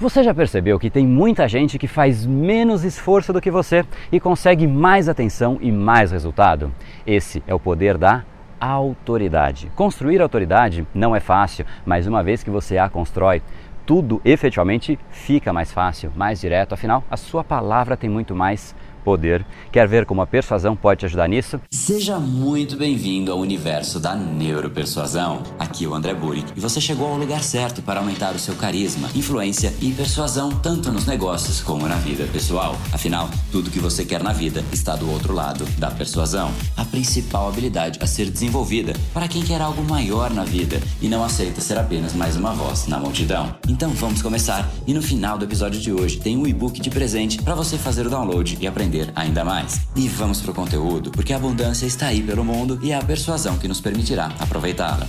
Você já percebeu que tem muita gente que faz menos esforço do que você e consegue mais atenção e mais resultado? Esse é o poder da autoridade. Construir autoridade não é fácil, mas uma vez que você a constrói, tudo efetivamente fica mais fácil, mais direto, afinal, a sua palavra tem muito mais poder. Quer ver como a persuasão pode te ajudar nisso? Seja muito bem-vindo ao universo da neuropersuasão. Aqui é o André Burick e você chegou ao lugar certo para aumentar o seu carisma, influência e persuasão tanto nos negócios como na vida pessoal. Afinal, tudo que você quer na vida está do outro lado da persuasão, a principal habilidade a ser desenvolvida para quem quer algo maior na vida e não aceita ser apenas mais uma voz na multidão. Então vamos começar e no final do episódio de hoje tem um e-book de presente para você fazer o download e aprender aprender ainda mais. E vamos pro conteúdo, porque a abundância está aí pelo mundo e é a persuasão que nos permitirá aproveitá-la.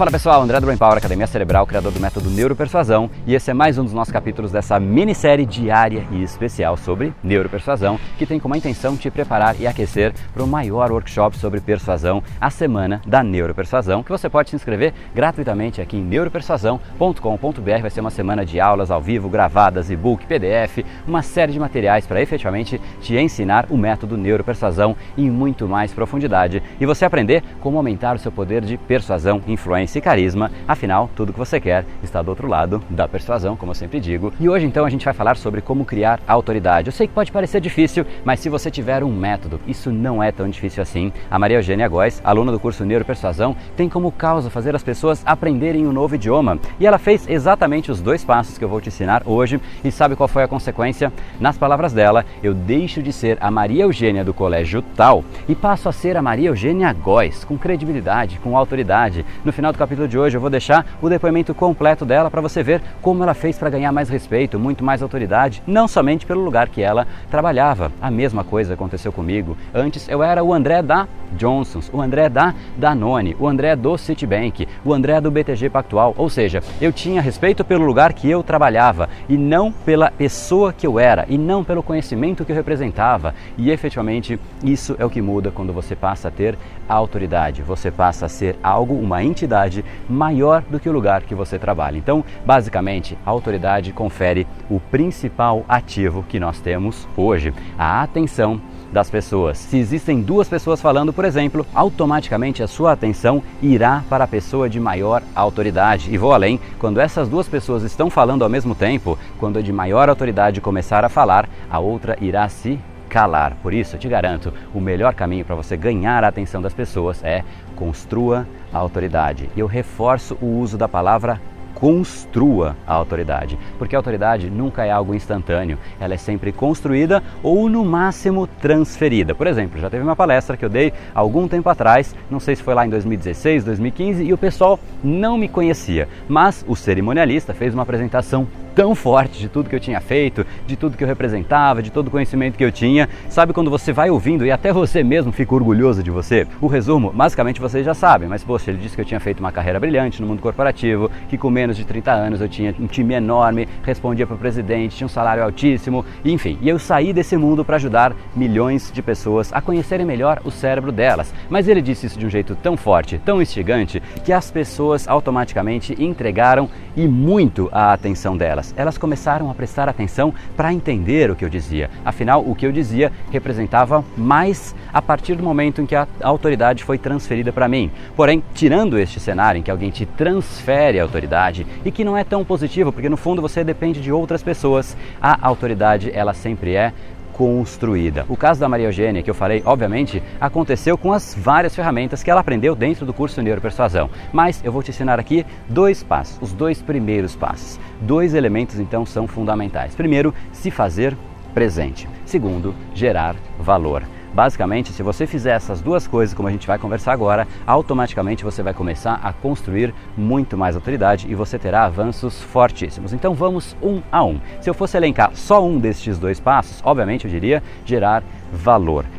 Fala pessoal, André do Brain Power, Academia Cerebral, criador do método Neuropersuasão, e esse é mais um dos nossos capítulos dessa minissérie diária e especial sobre neuropersuasão, que tem como intenção te preparar e aquecer para o maior workshop sobre persuasão, a semana da Neuropersuasão, que você pode se inscrever gratuitamente aqui em neuropersuasão.com.br. Vai ser uma semana de aulas ao vivo, gravadas, e-book, PDF, uma série de materiais para efetivamente te ensinar o método Neuropersuasão em muito mais profundidade e você aprender como aumentar o seu poder de persuasão, influência e carisma. Afinal, tudo que você quer está do outro lado da persuasão, como eu sempre digo. E hoje então a gente vai falar sobre como criar autoridade. Eu sei que pode parecer difícil, mas se você tiver um método, isso não é tão difícil assim. A Maria Eugênia Góes, aluna do curso Neuropersuasão, tem como causa fazer as pessoas aprenderem um novo idioma. E ela fez exatamente os dois passos que eu vou te ensinar hoje. E sabe qual foi a consequência? Nas palavras dela, eu deixo de ser a Maria Eugênia do colégio tal e passo a ser a Maria Eugênia Góes, com credibilidade, com autoridade. No final do capítulo de hoje eu vou deixar o depoimento completo dela para você ver como ela fez para ganhar mais respeito, muito mais autoridade, não somente pelo lugar que ela trabalhava. A mesma coisa aconteceu comigo. Antes eu era o André da Johnsons, o André da Danone, o André do Citibank, o André do BTG Pactual, ou seja, eu tinha respeito pelo lugar que eu trabalhava e não pela pessoa que eu era e não pelo conhecimento que eu representava. E efetivamente isso é o que muda quando você passa a ter autoridade, você passa a ser algo, uma entidade autoridade maior do que o lugar que você trabalha. Então, basicamente, a autoridade confere o principal ativo que nós temos hoje, a atenção das pessoas. Se existem duas pessoas falando, por exemplo, automaticamente a sua atenção irá para a pessoa de maior autoridade. E vou além, quando essas duas pessoas estão falando ao mesmo tempo, quando a de maior autoridade começar a falar, a outra irá se calar. Por isso, eu te garanto, o melhor caminho para você ganhar a atenção das pessoas é construa a autoridade. Eu reforço o uso da palavra construa a autoridade, porque a autoridade nunca é algo instantâneo, ela é sempre construída ou no máximo transferida. Por exemplo, já teve uma palestra que eu dei algum tempo atrás, não sei se foi lá em 2016, 2015, e o pessoal não me conhecia, mas o cerimonialista fez uma apresentação tão forte de tudo que eu tinha feito, de tudo que eu representava, de todo o conhecimento que eu tinha. Sabe quando você vai ouvindo e até você mesmo fica orgulhoso de você? O resumo, basicamente vocês já sabem, mas poxa, ele disse que eu tinha feito uma carreira brilhante no mundo corporativo, que com menos de 30 anos eu tinha um time enorme, respondia para o presidente, tinha um salário altíssimo, enfim. E eu saí desse mundo para ajudar milhões de pessoas a conhecerem melhor o cérebro delas. Mas ele disse isso de um jeito tão forte, tão instigante, que as pessoas automaticamente entregaram e muito a atenção delas delas. Elas começaram a prestar atenção para entender o que eu dizia. Afinal, o que eu dizia representava mais a partir do momento em que a autoridade foi transferida para mim. Porém, tirando este cenário em que alguém te transfere a autoridade e que não é tão positivo, porque no fundo você depende de outras pessoas, a autoridade ela sempre é construída. O caso da Maria Eugênia, que eu falei, obviamente, aconteceu com as várias ferramentas que ela aprendeu dentro do curso Neuropersuasão. Mas eu vou te ensinar aqui dois passos, os dois primeiros passos. Dois elementos, então, são fundamentais. Primeiro, se fazer presente. Segundo, gerar valor. Basicamente, se você fizer essas duas coisas, como a gente vai conversar agora, automaticamente você vai começar a construir muito mais autoridade e você terá avanços fortíssimos. Então vamos um a um. Se eu fosse elencar só um destes dois passos, obviamente eu diria gerar valor.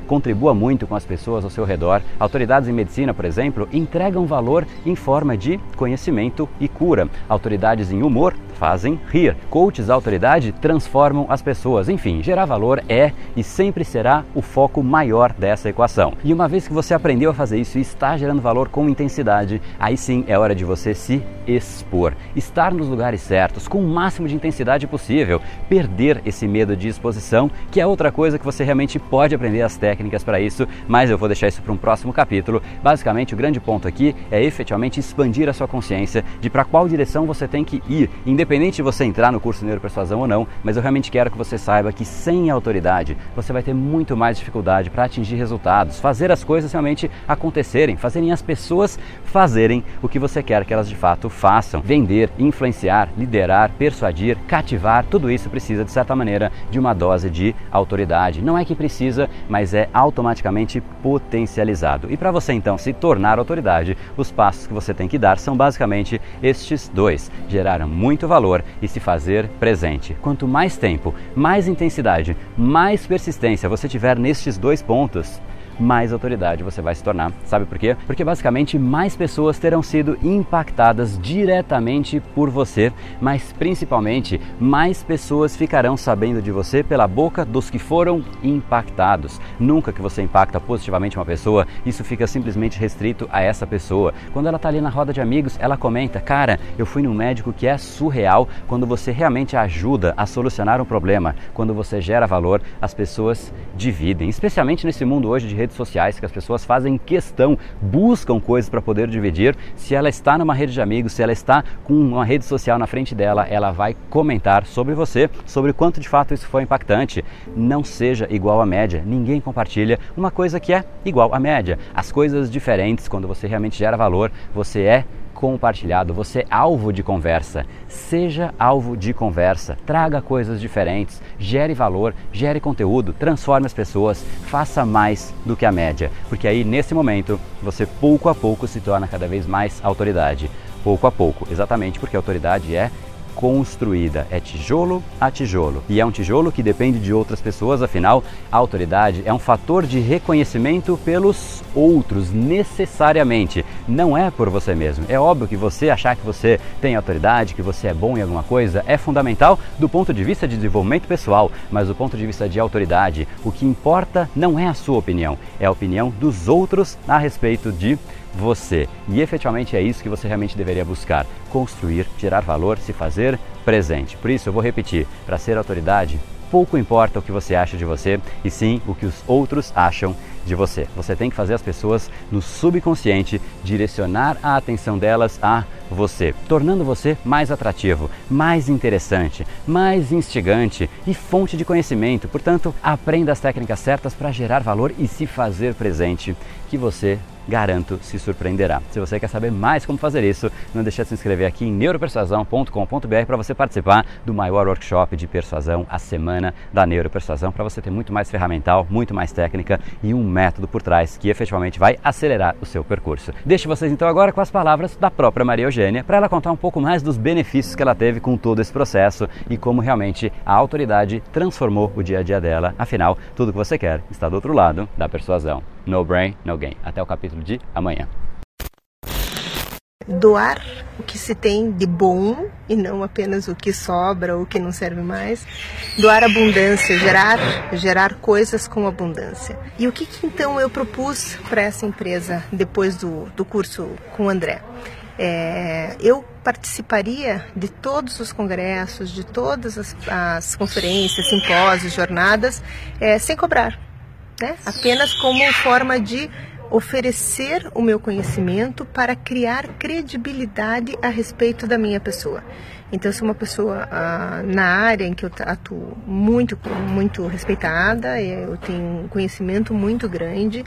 Contribua muito com as pessoas ao seu redor. Autoridades em medicina, por exemplo, entregam valor em forma de conhecimento e cura. Autoridades em humor fazem rir. Coaches da autoridade transformam as pessoas. Enfim, gerar valor é e sempre será o foco maior dessa equação. E uma vez que você aprendeu a fazer isso e está gerando valor com intensidade, aí sim é hora de você se expor, estar nos lugares certos, com o máximo de intensidade possível, perder esse medo de exposição, que é outra coisa que você realmente pode aprender as técnicas para isso, mas eu vou deixar isso para um próximo capítulo. Basicamente, o grande ponto aqui é efetivamente expandir a sua consciência de para qual direção você tem que ir, independente de você entrar no curso de Neuropersuasão ou não, mas eu realmente quero que você saiba que sem autoridade você vai ter muito mais dificuldade para atingir resultados, fazer as coisas realmente acontecerem, fazerem as pessoas fazerem o que você quer que elas de fato façam. Vender, influenciar, liderar, persuadir, cativar, tudo isso precisa de certa maneira de uma dose de autoridade. Não é que precisa, mas é automaticamente potencializado. E para você então se tornar autoridade, os passos que você tem que dar são basicamente estes dois: gerar muito valor valor e se fazer presente. Quanto mais tempo, mais intensidade, mais persistência você tiver nestes dois pontos, mais autoridade você vai se tornar. Sabe por quê? Porque basicamente mais pessoas terão sido impactadas diretamente por você, mas principalmente mais pessoas ficarão sabendo de você pela boca dos que foram impactados. Nunca que você impacta positivamente uma pessoa, isso fica simplesmente restrito a essa pessoa. Quando ela está ali na roda de amigos, ela comenta: Cara, eu fui num médico que é surreal quando você realmente ajuda a solucionar um problema, quando você gera valor, as pessoas dividem, especialmente nesse mundo hoje de redes sociais que as pessoas fazem questão, buscam coisas para poder dividir. Se ela está numa rede de amigos, se ela está com uma rede social na frente dela, ela vai comentar sobre você, sobre quanto de fato isso foi impactante. Não seja igual à média. Ninguém compartilha uma coisa que é igual à média. As coisas diferentes, quando você realmente gera valor, você é compartilhado, você é alvo de conversa. Seja alvo de conversa, traga coisas diferentes, gere valor, gere conteúdo, transforme as pessoas, faça mais do que a média, porque aí nesse momento você pouco a pouco se torna cada vez mais autoridade. Pouco a pouco, exatamente porque autoridade é construída, é tijolo a tijolo. E é um tijolo que depende de outras pessoas, afinal, a autoridade é um fator de reconhecimento pelos outros, necessariamente. Não é por você mesmo. É óbvio que você achar que você tem autoridade, que você é bom em alguma coisa, é fundamental do ponto de vista de desenvolvimento pessoal, mas do ponto de vista de autoridade, o que importa não é a sua opinião, é a opinião dos outros a respeito de você. E efetivamente é isso que você realmente deveria buscar: construir, tirar valor, se fazer presente. Por isso eu vou repetir: para ser autoridade, pouco importa o que você acha de você, e sim o que os outros acham de você. Você tem que fazer as pessoas no subconsciente direcionar a atenção delas a você, tornando você mais atrativo, mais interessante, mais instigante e fonte de conhecimento. Portanto, aprenda as técnicas certas para gerar valor e se fazer presente, que você garanto se surpreenderá. Se você quer saber mais como fazer isso, não deixe de se inscrever aqui em neuropersuasão.com.br para você participar do maior workshop de persuasão, a semana da neuropersuasão, para você ter muito mais ferramental, muito mais técnica e um método por trás que efetivamente vai acelerar o seu percurso. Deixe vocês então agora com as palavras da própria Maria Eugênia para ela contar um pouco mais dos benefícios que ela teve com todo esse processo e como realmente a autoridade transformou o dia a dia dela. Afinal, tudo que você quer está do outro lado da persuasão. No brain, no gain. Até o capítulo de amanhã. Doar o que se tem de bom e não apenas o que sobra ou o que não serve mais. Doar abundância, gerar, gerar coisas com abundância. E o que, que então eu propus para essa empresa depois do, do curso com o André? É, eu participaria de todos os congressos, de todas as, as conferências, simpósios, jornadas, é, sem cobrar né? apenas como forma de oferecer o meu conhecimento para criar credibilidade a respeito da minha pessoa. Então, eu sou uma pessoa ah, na área em que eu atuo muito, muito respeitada, eu tenho um conhecimento muito grande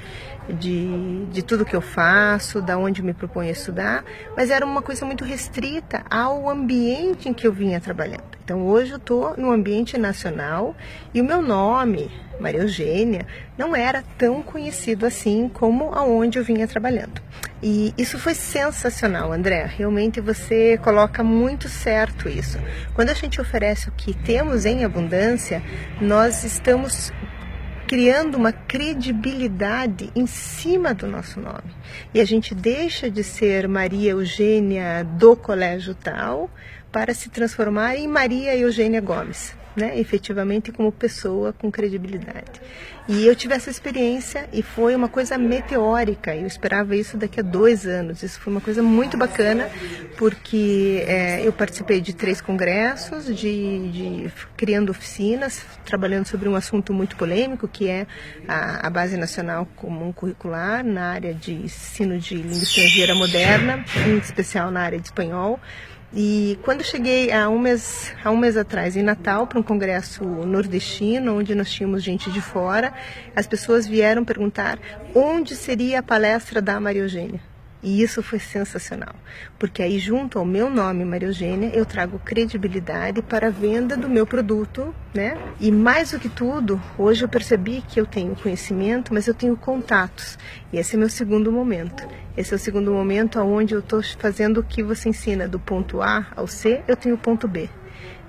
de, de tudo que eu faço, da onde me proponho estudar, mas era uma coisa muito restrita ao ambiente em que eu vinha trabalhando. Então, hoje eu estou no ambiente nacional e o meu nome, Maria Eugênia, não era tão conhecido assim como aonde eu vinha trabalhando. E isso foi sensacional, André. Realmente você coloca muito certo isso. Quando a gente oferece o que temos em abundância, nós estamos criando uma credibilidade em cima do nosso nome. E a gente deixa de ser Maria Eugênia do colégio tal para se transformar em Maria Eugênia Gomes né, efetivamente como pessoa com credibilidade. E eu tive essa experiência e foi uma coisa meteórica. Eu esperava isso daqui a dois anos. Isso foi uma coisa muito bacana porque é, eu participei de três congressos, de, de, criando oficinas, trabalhando sobre um assunto muito polêmico que é a, a base nacional comum curricular na área de ensino de língua estrangeira moderna, em especial na área de espanhol. E quando cheguei há um mês, há um mês atrás, em Natal, para um congresso nordestino, onde nós tínhamos gente de fora, as pessoas vieram perguntar onde seria a palestra da Maria Eugênia. E isso foi sensacional, porque aí junto ao meu nome, Maria Eugênia, eu trago credibilidade para a venda do meu produto, né? E mais do que tudo, hoje eu percebi que eu tenho conhecimento, mas eu tenho contatos. E esse é meu segundo momento. Esse é o segundo momento onde eu estou fazendo o que você ensina, do ponto A ao C, eu tenho o ponto B.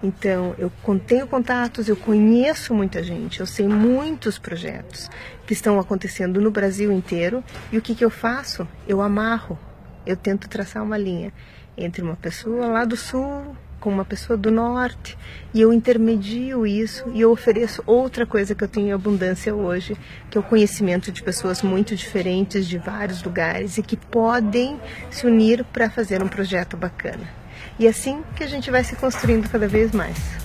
Então, eu tenho contatos, eu conheço muita gente, eu sei muitos projetos que estão acontecendo no Brasil inteiro. E o que, que eu faço? Eu amarro, eu tento traçar uma linha entre uma pessoa lá do sul com uma pessoa do norte e eu intermedio isso e eu ofereço outra coisa que eu tenho em abundância hoje, que é o conhecimento de pessoas muito diferentes de vários lugares e que podem se unir para fazer um projeto bacana. E é assim que a gente vai se construindo cada vez mais.